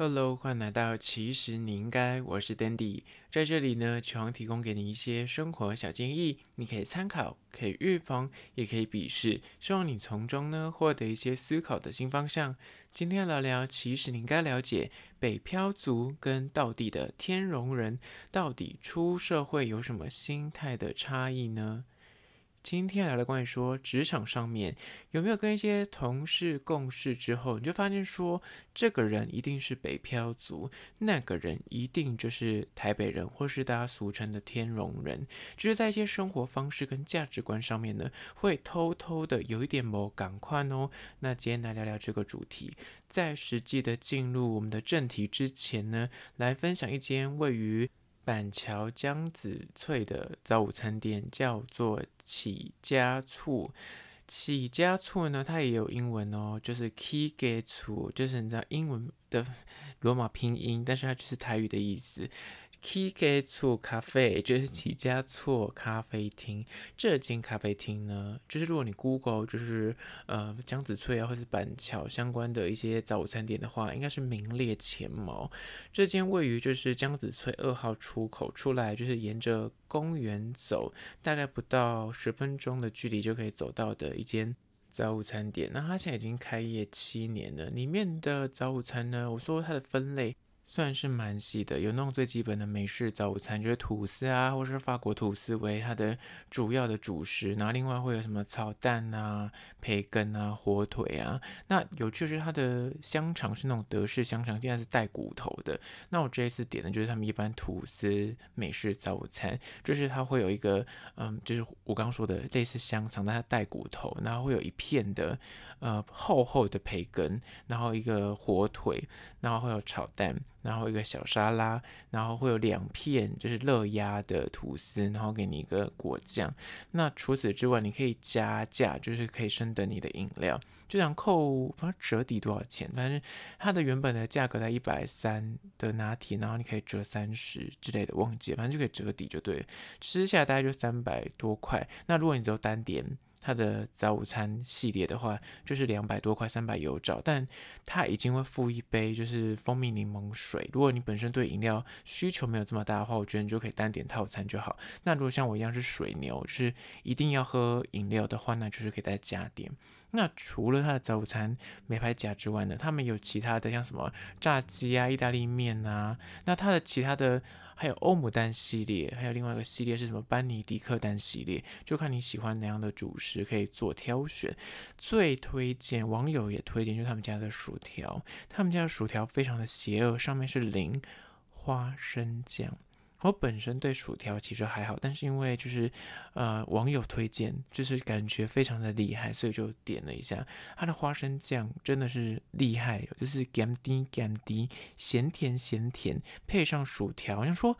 Hello，欢迎来到其实你应该，我是 Dandy，在这里呢，希望提供给你一些生活小建议，你可以参考，可以预防，也可以鄙视，希望你从中呢获得一些思考的新方向。今天聊聊，其实你应该了解北漂族跟道地的天龙人，到底出社会有什么心态的差异呢？今天聊的关于说，职场上面有没有跟一些同事共事之后，你就发现说，这个人一定是北漂族，那个人一定就是台北人，或是大家俗称的天龙人，就是在一些生活方式跟价值观上面呢，会偷偷的有一点某感快哦。那今天来聊聊这个主题，在实际的进入我们的正题之前呢，来分享一间位于。板桥江子翠的早午餐店叫做起家厝，起家厝呢，它也有英文哦，就是 Key Gate 厝，就是你知道英文的罗马拼音，但是它就是台语的意思。起家厝咖啡就是起家厝咖啡厅，这间咖啡厅呢，就是如果你 Google 就是呃江子翠啊，或者板桥相关的一些早午餐店的话，应该是名列前茅。这间位于就是江子翠二号出口出来，就是沿着公园走，大概不到十分钟的距离就可以走到的一间早午餐店。那它现在已经开业七年了，里面的早午餐呢，我说它的分类。算是蛮细的，有那种最基本的美式早午餐，就是吐司啊，或是法国吐司为它的主要的主食，然后另外会有什么炒蛋啊、培根啊、火腿啊。那有趣的是它的香肠是那种德式香肠，竟然是带骨头的。那我这一次点的就是他们一般吐司美式早午餐，就是它会有一个，嗯，就是我刚刚说的类似香肠，但它带骨头，然后会有一片的呃厚厚的培根，然后一个火腿，然后会有炒蛋。然后一个小沙拉，然后会有两片就是热压的吐司，然后给你一个果酱。那除此之外，你可以加价，就是可以升等你的饮料，就想扣，不知道折抵多少钱，反正它的原本的价格在一百三的拿铁，然后你可以折三十之类的，忘记了，反正就可以折抵就对了。吃下来大概就三百多块。那如果你只有单点。它的早午餐系列的话，就是两百多块，三百有找，但它已经会附一杯就是蜂蜜柠檬水。如果你本身对饮料需求没有这么大的话，我觉得你就可以单点套餐就好。那如果像我一样是水牛，就是一定要喝饮料的话，那就是可以再加点。那除了它的早午餐没拍假之外呢，他们有其他的像什么炸鸡啊、意大利面啊，那它的其他的。还有欧姆丹系列，还有另外一个系列是什么班尼迪克丹系列，就看你喜欢哪样的主食，可以做挑选。最推荐，网友也推荐，就是他们家的薯条，他们家的薯条非常的邪恶，上面是零花生酱。我本身对薯条其实还好，但是因为就是呃网友推荐，就是感觉非常的厉害，所以就点了一下。它的花生酱真的是厉害，就是甘甜甘甜，咸甜咸甜，配上薯条，好像说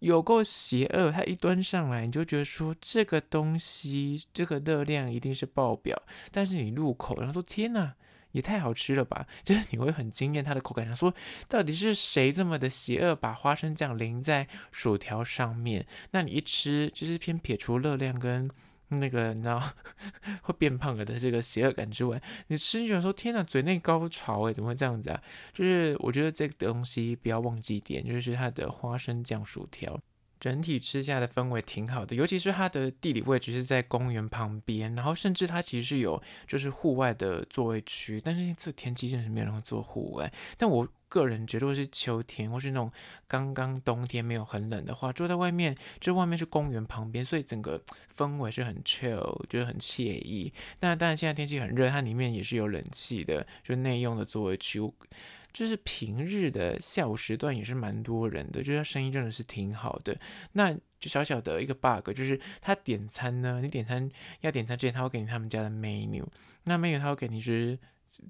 有够邪恶。它一端上来，你就觉得说这个东西这个热量一定是爆表，但是你入口，然后说天哪！也太好吃了吧！就是你会很惊艳它的口感，想说到底是谁这么的邪恶，把花生酱淋在薯条上面？那你一吃，就是偏撇除热量跟那个你知道 会变胖了的这个邪恶感之外，你吃就想说天哪，嘴内高潮诶，怎么会这样子啊？就是我觉得这个东西不要忘记一点，就是它的花生酱薯条。整体吃下的氛围挺好的，尤其是它的地理位置是在公园旁边，然后甚至它其实是有就是户外的座位区，但是这天气真的是没有人会坐户外。但我个人觉得，如果是秋天或是那种刚刚冬天没有很冷的话，坐在外面，就外面是公园旁边，所以整个氛围是很 chill，觉得很惬意。那当然现在天气很热，它里面也是有冷气的，就内用的座位区。就是平日的下午时段也是蛮多人的，就是他生意真的是挺好的。那就小小的一个 bug，就是他点餐呢，你点餐要点餐之前，他会给你他们家的 menu，那 menu 他会给你是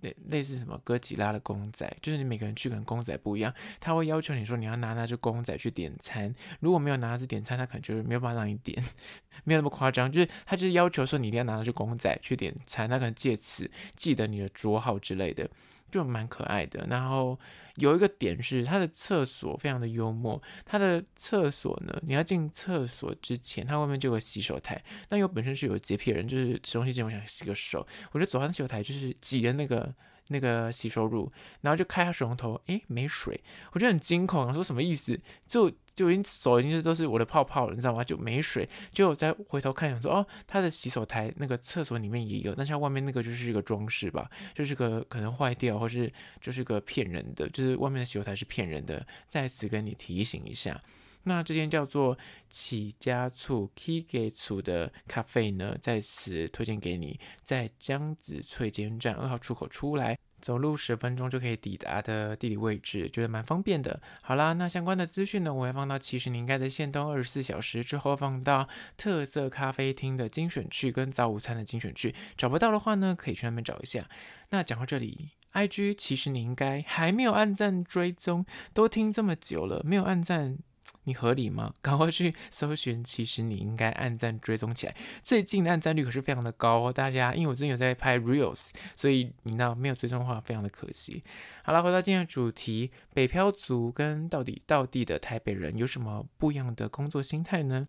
类类似什么哥吉拉的公仔，就是你每个人去可能公仔不一样，他会要求你说你要拿那只公仔去点餐，如果没有拿那只点餐，他可能就是没有办法让你点，没有那么夸张，就是他就是要求说你一定要拿那只公仔去点餐，他可能借此记得你的桌号之类的。就蛮可爱的，然后有一个点是它的厕所非常的幽默。它的厕所呢，你要进厕所之前，它外面就有洗手台。那有本身是有洁癖的人，就是吃东西之前我想洗个手，我就走上洗手台，就是挤的那个那个洗手乳，然后就开下水龙头，诶，没水，我就很惊恐，我说什么意思？就就已经手已经是都是我的泡泡了，你知道吗？就没水，就再回头看，想说哦，他的洗手台那个厕所里面也有，但是外面那个就是一个装饰吧，就是个可能坏掉，或是就是个骗人的，就是外面的洗手台是骗人的，在此跟你提醒一下。那这间叫做起家厝 K 给厝的咖啡呢，在此推荐给你，在江子翠捷运站二号出口出来，走路十分钟就可以抵达的地理位置，觉得蛮方便的。好啦，那相关的资讯呢，我会放到其实你应该在限动二十四小时之后，放到特色咖啡厅的精选区跟早午餐的精选区。找不到的话呢，可以去那边找一下。那讲到这里，IG 其实你应该还没有按赞追踪，都听这么久了，没有按赞。你合理吗？赶快去搜寻，其实你应该按赞追踪起来。最近的按赞率可是非常的高哦，大家，因为我最近有在拍 Reels，所以你那没有追踪的话，非常的可惜。好了，回到今天的主题，北漂族跟到底到地的台北人有什么不一样的工作心态呢？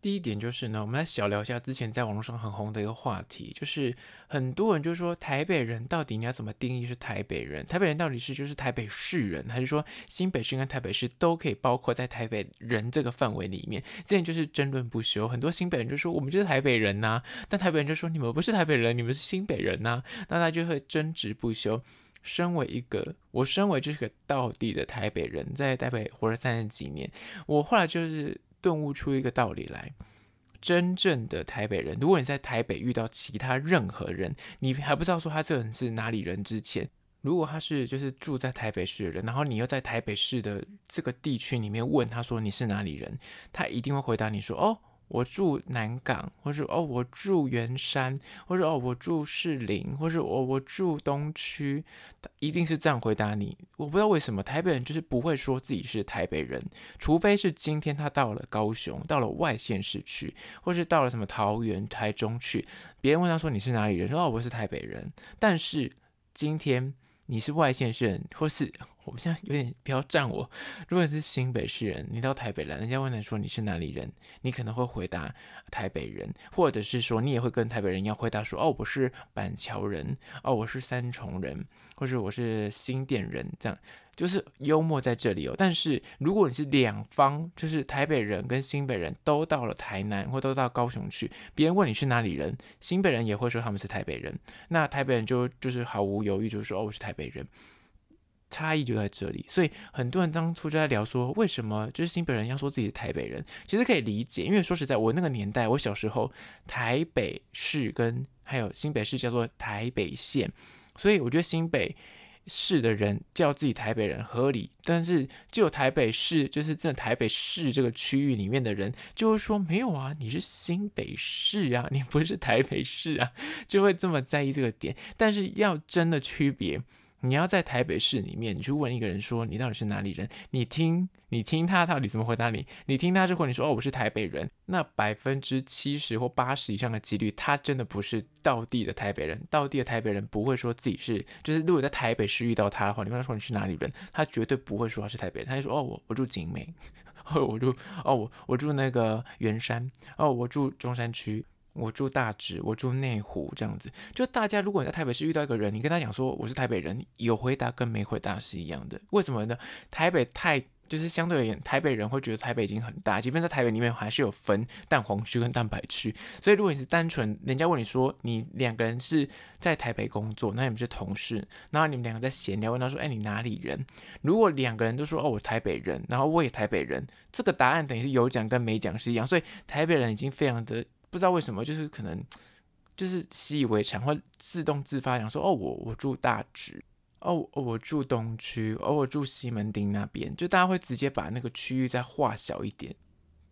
第一点就是呢，我们来小聊一下之前在网络上很红的一个话题，就是很多人就说台北人到底你要怎么定义是台北人？台北人到底是就是台北市人，还是说新北市跟台北市都可以包括在台北人这个范围里面？之前就是争论不休，很多新北人就说我们就是台北人呐、但台北人就说你们不是台北人，你们是新北人呐、那他就会争执不休。身为一个，我身为就是个道地的台北人，在台北活了三十几年，我后来就是。顿悟出一个道理来：真正的台北人，如果你在台北遇到其他任何人，你还不知道说他这个人是哪里人之前，如果他是就是住在台北市的人，然后你又在台北市的这个地区里面问他说你是哪里人，他一定会回答你说哦。我住南港，或是哦，我住圆山，或者哦，我住士林，或是我我住东区，一定是这样回答你。我不知道为什么台北人就是不会说自己是台北人，除非是今天他到了高雄，到了外县市去，或是到了什么桃园、台中去，别人问他说你是哪里人，说哦，我是台北人。但是今天。你是外县市人，或是我们现在有点不要站我。如果你是新北市人，你到台北来，人家问你说你是哪里人，你可能会回答台北人，或者是说你也会跟台北人一样回答说哦，我是板桥人，哦，我是三重人，或者我是新店人，这样。就是幽默在这里哦，但是如果你是两方，就是台北人跟新北人都到了台南或都到高雄去，别人问你是哪里人，新北人也会说他们是台北人，那台北人就就是毫无犹豫就是说哦，我是台北人，差异就在这里。所以很多人当初就在聊说，为什么就是新北人要说自己是台北人，其实可以理解，因为说实在，我那个年代，我小时候台北市跟还有新北市叫做台北县，所以我觉得新北。市的人叫自己台北人合理，但是只有台北市，就是在台北市这个区域里面的人，就会说没有啊，你是新北市啊，你不是台北市啊，就会这么在意这个点。但是要真的区别。你要在台北市里面，你去问一个人说你到底是哪里人？你听，你听他到底怎么回答你？你听他之后，你说哦，我是台北人，那百分之七十或八十以上的几率，他真的不是道地的台北人。道地的台北人不会说自己是，就是如果在台北市遇到他的话，你问他说你是哪里人，他绝对不会说他是台北人，他就说哦，我我住景美，哦，我住哦，我我住那个圆山，哦，我住中山区。我住大直，我住内湖，这样子。就大家，如果你在台北市遇到一个人，你跟他讲说我是台北人，有回答跟没回答是一样的。为什么呢？台北太就是相对而言，台北人会觉得台北已经很大，即便在台北里面还是有分蛋黄区跟蛋白区。所以如果你是单纯，人家问你说你两个人是在台北工作，那你们是同事，然后你们两个在闲聊，问他说，哎，你哪里人？如果两个人都说哦，我台北人，然后我也台北人，这个答案等于是有讲跟没讲是一样。所以台北人已经非常的。不知道为什么，就是可能就是习以为常，会自动自发讲说：“哦，我我住大直，哦，我住东区，哦，我住西门町那边。”就大家会直接把那个区域再划小一点。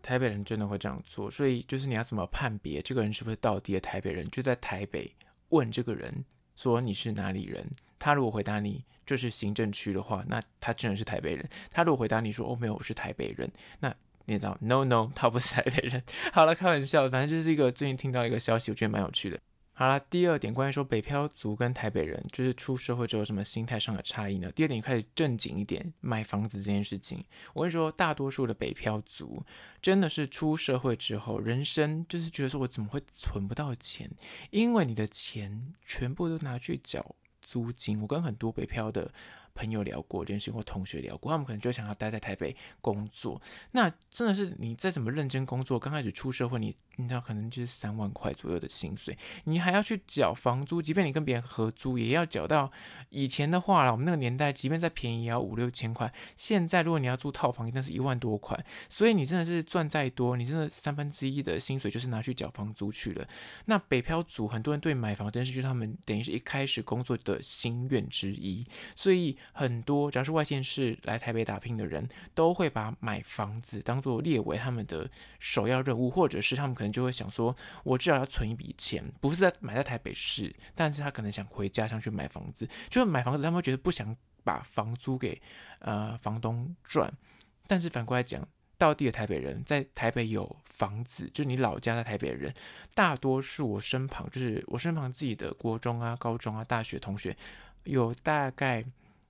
台北人真的会这样做，所以就是你要怎么判别这个人是不是道地的台北人？就在台北问这个人说你是哪里人？他如果回答你就是行政区的话，那他真的是台北人。他如果回答你说哦，没有，我是台北人，那。你知道，no no，他不是台北人。好了，开玩笑，反正就是一个最近听到一个消息，我觉得蛮有趣的。好了，第二点，关于说北漂族跟台北人，就是出社会之后什么心态上的差异呢？第二点，开始正经一点，买房子这件事情，我跟你说，大多数的北漂族真的是出社会之后，人生就是觉得说我怎么会存不到钱？因为你的钱全部都拿去缴租金。我跟很多北漂的朋友聊过这件事，或同学聊过，他们可能就想要待在台北工作。那真的是你再怎么认真工作，刚开始出社会，你你知道可能就是三万块左右的薪水，你还要去缴房租，即便你跟别人合租，也要缴到以前的话了。我们那个年代，即便再便宜，也要五六千块。现在如果你要租套房，那是一万多块。所以你真的是赚再多，你真的三分之一的薪水就是拿去缴房租去了。那北漂族很多人对买房真是，就是他们等于是一开始工作的心愿之一，所以。很多只要是外县市来台北打拼的人，都会把买房子当做列为他们的首要任务，或者是他们可能就会想说，我至少要存一笔钱，不是在买在台北市，但是他可能想回家乡去买房子，就是买房子，他们会觉得不想把房租给呃房东赚，但是反过来讲，到地的台北人在台北有房子，就你老家在台北的人，大多数我身旁就是我身旁自己的国中啊、高中啊、大学同学，有大概。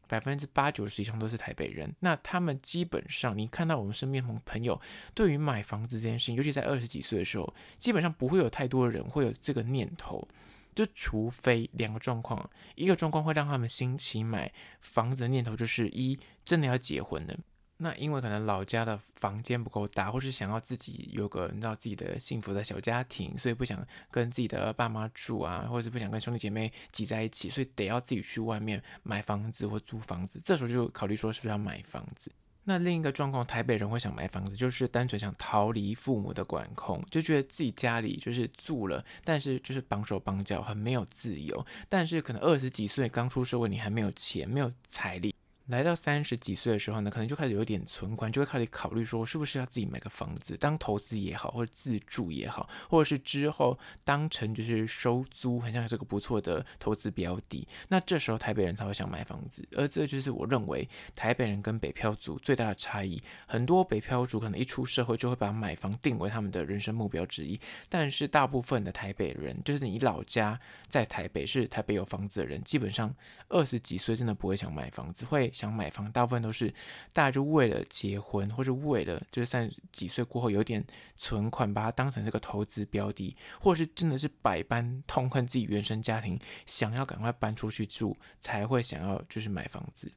百分之八九十以上都是台北人，那他们基本上，你看到我们身边朋朋友对于买房子这件事情，尤其在二十几岁的时候，基本上不会有太多人会有这个念头，就除非两个状况，一个状况会让他们兴起买房子的念头，就是一真的要结婚了。那因为可能老家的房间不够大，或是想要自己有个你知道自己的幸福的小家庭，所以不想跟自己的爸妈住啊，或者是不想跟兄弟姐妹挤在一起，所以得要自己去外面买房子或租房子。这时候就考虑说是不是要买房子。那另一个状况，台北人会想买房子，就是单纯想逃离父母的管控，就觉得自己家里就是住了，但是就是绑手绑脚，很没有自由。但是可能二十几岁刚出社会，你还没有钱，没有财力。来到三十几岁的时候呢，可能就开始有点存款，就会开始考虑说，是不是要自己买个房子当投资也好，或者自住也好，或者是之后当成就是收租，很像是个不错的投资标的。那这时候台北人才会想买房子，而这就是我认为台北人跟北漂族最大的差异。很多北漂族可能一出社会就会把买房定为他们的人生目标之一，但是大部分的台北人，就是你老家在台北，是台北有房子的人，基本上二十几岁真的不会想买房子，会。想买房，大部分都是大家就为了结婚，或者为了就是三十几岁过后有点存款，把它当成这个投资标的，或者是真的是百般痛恨自己原生家庭，想要赶快搬出去住，才会想要就是买房子。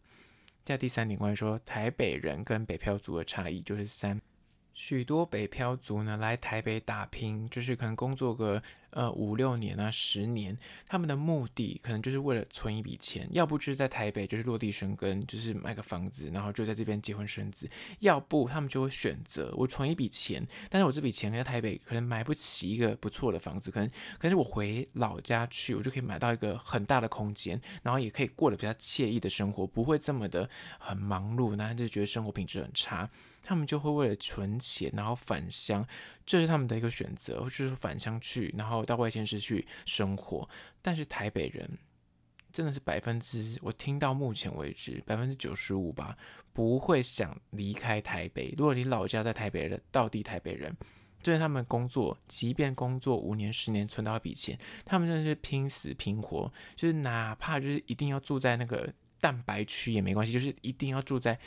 在第三点关于说台北人跟北漂族的差异，就是三。许多北漂族呢来台北打拼，就是可能工作个呃五六年啊十年，他们的目的可能就是为了存一笔钱，要不就是在台北就是落地生根，就是买个房子，然后就在这边结婚生子；要不他们就会选择我存一笔钱，但是我这笔钱在台北可能买不起一个不错的房子，可能可是我回老家去，我就可以买到一个很大的空间，然后也可以过得比较惬意的生活，不会这么的很忙碌，然后就觉得生活品质很差。他们就会为了存钱，然后返乡，这是他们的一个选择，就是返乡去，然后到外县市去生活。但是台北人真的是百分之，我听到目前为止百分之九十五吧，不会想离开台北。如果你老家在台北的到底台北人，就是他们工作，即便工作五年、十年存到一笔钱，他们真的是拼死拼活，就是哪怕就是一定要住在那个蛋白区也没关系，就是一定要住在。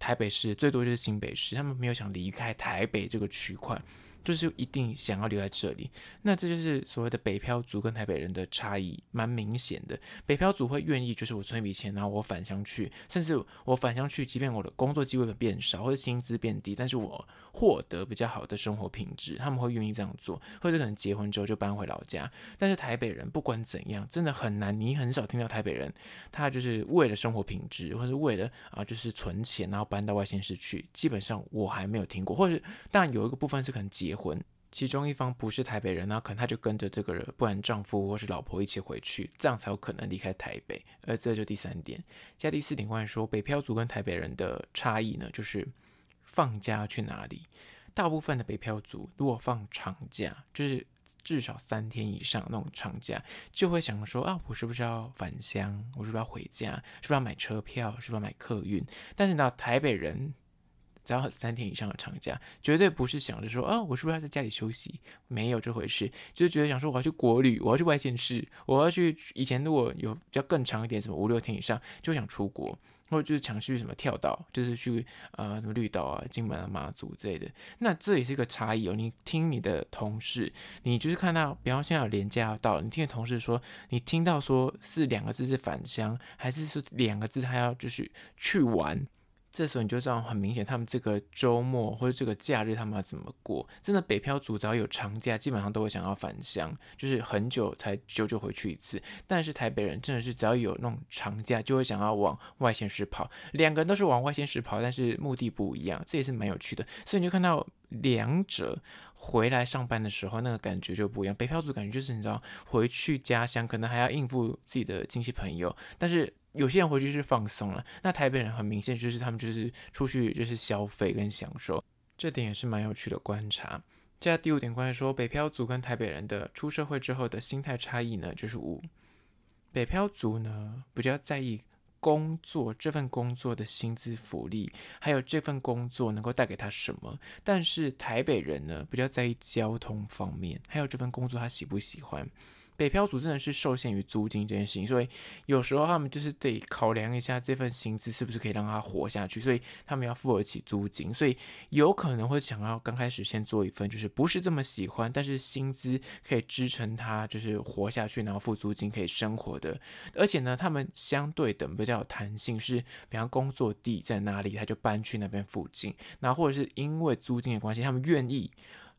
台北市最多就是新北市，他们没有想离开台北这个区块。就是一定想要留在这里，那这就是所谓的北漂族跟台北人的差异，蛮明显的。北漂族会愿意，就是我存一笔钱，然后我返乡去，甚至我返乡去，即便我的工作机会变少或者薪资变低，但是我获得比较好的生活品质，他们会愿意这样做，或者可能结婚之后就搬回老家。但是台北人不管怎样，真的很难，你很少听到台北人他就是为了生活品质，或者为了啊就是存钱，然后搬到外县市去，基本上我还没有听过，或者当然有一个部分是可能结。结婚，其中一方不是台北人，那可能他就跟着这个人，不然丈夫或是老婆一起回去，这样才有可能离开台北。而这就第三点。接下来第四点关于说北漂族跟台北人的差异呢，就是放假去哪里。大部分的北漂族如果放长假，就是至少三天以上那种长假，就会想说啊，我是不是要返乡？我是不是要回家？是不是要买车票？是不是要买客运？但是呢，台北人。只要三天以上的长假，绝对不是想着说啊，我是不是要在家里休息？没有这回事，就是觉得想说我要去国旅，我要去外县市，我要去。以前如果有比较更长一点，什么五六天以上，就想出国。或者就是想去什么跳岛，就是去呃什么绿岛啊、金门啊、马祖之类的。那这也是一个差异哦。你听你的同事，你就是看到，比方现在有连假要到，你听的同事说，你听到说是两个字是返乡，还是说两个字他要就是去玩？这时候你就知道很明显，他们这个周末或者这个假日他们要怎么过？真的，北漂族只要有长假，基本上都会想要返乡，就是很久才久久回去一次。但是台北人真的是只要有那种长假，就会想要往外县市跑。两个人都是往外县市跑，但是目的不一样，这也是蛮有趣的。所以你就看到两者回来上班的时候，那个感觉就不一样。北漂族感觉就是你知道，回去家乡可能还要应付自己的亲戚朋友，但是。有些人回去是放松了，那台北人很明显就是他们就是出去就是消费跟享受，这点也是蛮有趣的观察。接下来第五点关于说北漂族跟台北人的出社会之后的心态差异呢，就是五，北漂族呢比较在意工作这份工作的薪资福利，还有这份工作能够带给他什么，但是台北人呢比较在意交通方面，还有这份工作他喜不喜欢。北漂族真的是受限于租金这件事情，所以有时候他们就是得考量一下这份薪资是不是可以让他活下去，所以他们要付得起租金，所以有可能会想要刚开始先做一份就是不是这么喜欢，但是薪资可以支撑他就是活下去，然后付租金可以生活的，而且呢，他们相对的比较有弹性，是比方工作地在哪里，他就搬去那边附近，那或者是因为租金的关系，他们愿意。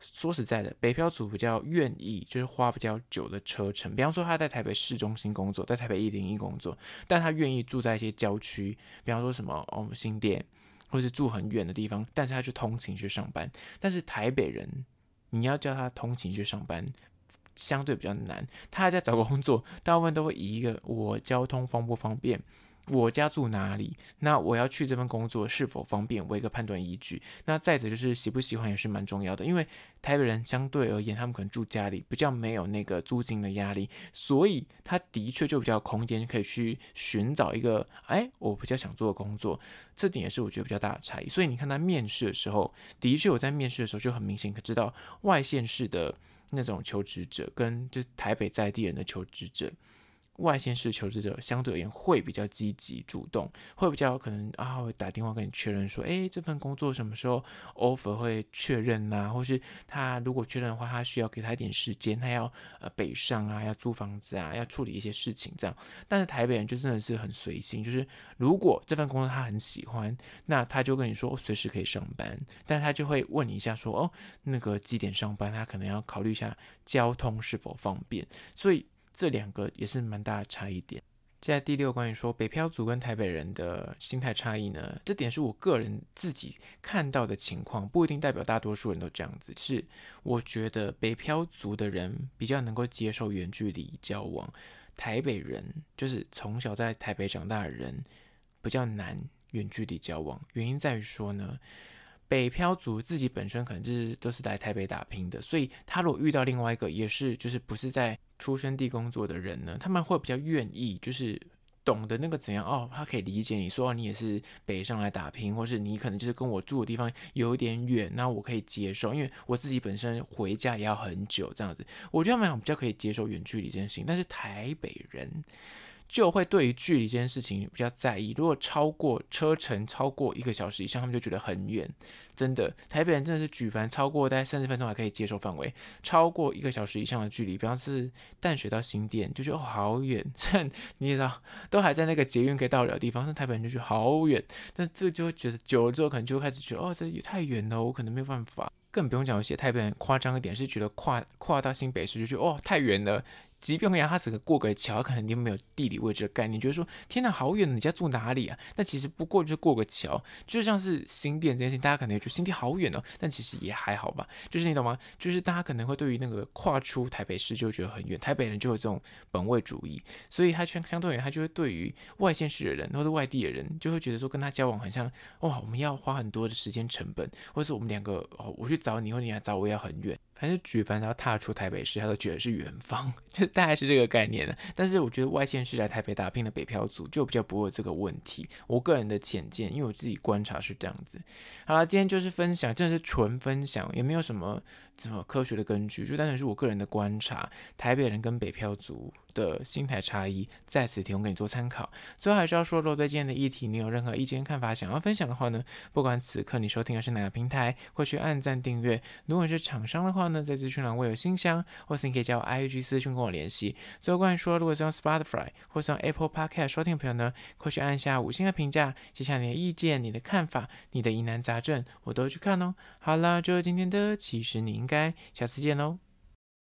说实在的，北漂族比较愿意，就是花比较久的车程。比方说他在台北市中心工作，在台北一零一工作，但他愿意住在一些郊区，比方说什么哦新店，或是住很远的地方，但是他去通勤去上班。但是台北人，你要叫他通勤去上班，相对比较难。他还在找工作，大部分都会以一个我交通方不方便。我家住哪里？那我要去这份工作是否方便？为一个判断依据。那再者就是喜不喜欢也是蛮重要的，因为台北人相对而言，他们可能住家里比较没有那个租金的压力，所以他的确就比较空间可以去寻找一个哎，我比较想做的工作。这点也是我觉得比较大的差异。所以你看他面试的时候，的确我在面试的时候就很明显可知道外县市的那种求职者跟就台北在地人的求职者。外县市求职者相对而言会比较积极主动，会比较可能啊，会打电话跟你确认说，诶，这份工作什么时候 offer 会确认呐、啊？或是他如果确认的话，他需要给他一点时间，他要呃北上啊，要租房子啊，要处理一些事情这样。但是台北人就真的是很随性，就是如果这份工作他很喜欢，那他就跟你说随时可以上班，但他就会问你一下说，哦，那个几点上班？他可能要考虑一下交通是否方便，所以。这两个也是蛮大的差异点。接下来第六，关于说北漂族跟台北人的心态差异呢，这点是我个人自己看到的情况，不一定代表大多数人都这样子。是我觉得北漂族的人比较能够接受远距离交往，台北人就是从小在台北长大的人比较难远距离交往。原因在于说呢。北漂族自己本身可能就是都是来台北打拼的，所以他如果遇到另外一个也是就是不是在出生地工作的人呢，他们会比较愿意就是懂得那个怎样哦，他可以理解你说你也是北上来打拼，或是你可能就是跟我住的地方有点远，那我可以接受，因为我自己本身回家也要很久这样子，我觉得他们比较可以接受远距离这件事情，但是台北人。就会对于距离这件事情比较在意。如果超过车程超过一个小时以上，他们就觉得很远。真的，台北人真的是举凡超过大概三十分钟还可以接受范围，超过一个小时以上的距离，比方是淡水到新店，就觉得哦好远。这你也知道，都还在那个捷运可以到的地方，那台北人就觉得好远。但这就会觉得久了之后，可能就会开始觉得哦，这也太远了，我可能没有办法。更不用讲，有些台北人夸张一点，是觉得跨跨到新北市就觉得哦太远了。即便让他只能过个桥，可能你没有地理位置的概念，觉得说天哪，好远，你家住哪里啊？那其实不过就是过个桥，就像是新店这件事情，大家可能也觉得新店好远哦，但其实也还好吧。就是你懂吗？就是大家可能会对于那个跨出台北市就觉得很远，台北人就有这种本位主义，所以他相相对而言，他就会对于外县市的人或者外地的人，就会觉得说跟他交往很像哇，我们要花很多的时间成本，或者是我们两个哦，我去找你，或你来找我，要很远。还是举凡他要踏出台北市，他都觉得是远方，就大概是这个概念了。但是我觉得外县市来台北打拼的北漂族就比较不会有这个问题。我个人的浅见，因为我自己观察是这样子。好了，今天就是分享，真的是纯分享，也没有什么什么科学的根据，就单纯是我个人的观察。台北人跟北漂族的心态差异，在此提供给你做参考。最后还是要说，如果对今天的议题你有任何意见看法想要分享的话呢，不管此刻你收听的是哪个平台，或去按赞订阅。如果你是厂商的话呢，在资讯栏我有信箱，或是你可以加我 IG 私讯跟我联系。最后关于说，如果是用 Spotify 或是用 Apple Podcast 收听的朋友呢，快去按下五星的评价，写下你的意见、你的看法、你的疑难杂症，我都去看哦。好啦，就今天的，其实你应该下次见喽。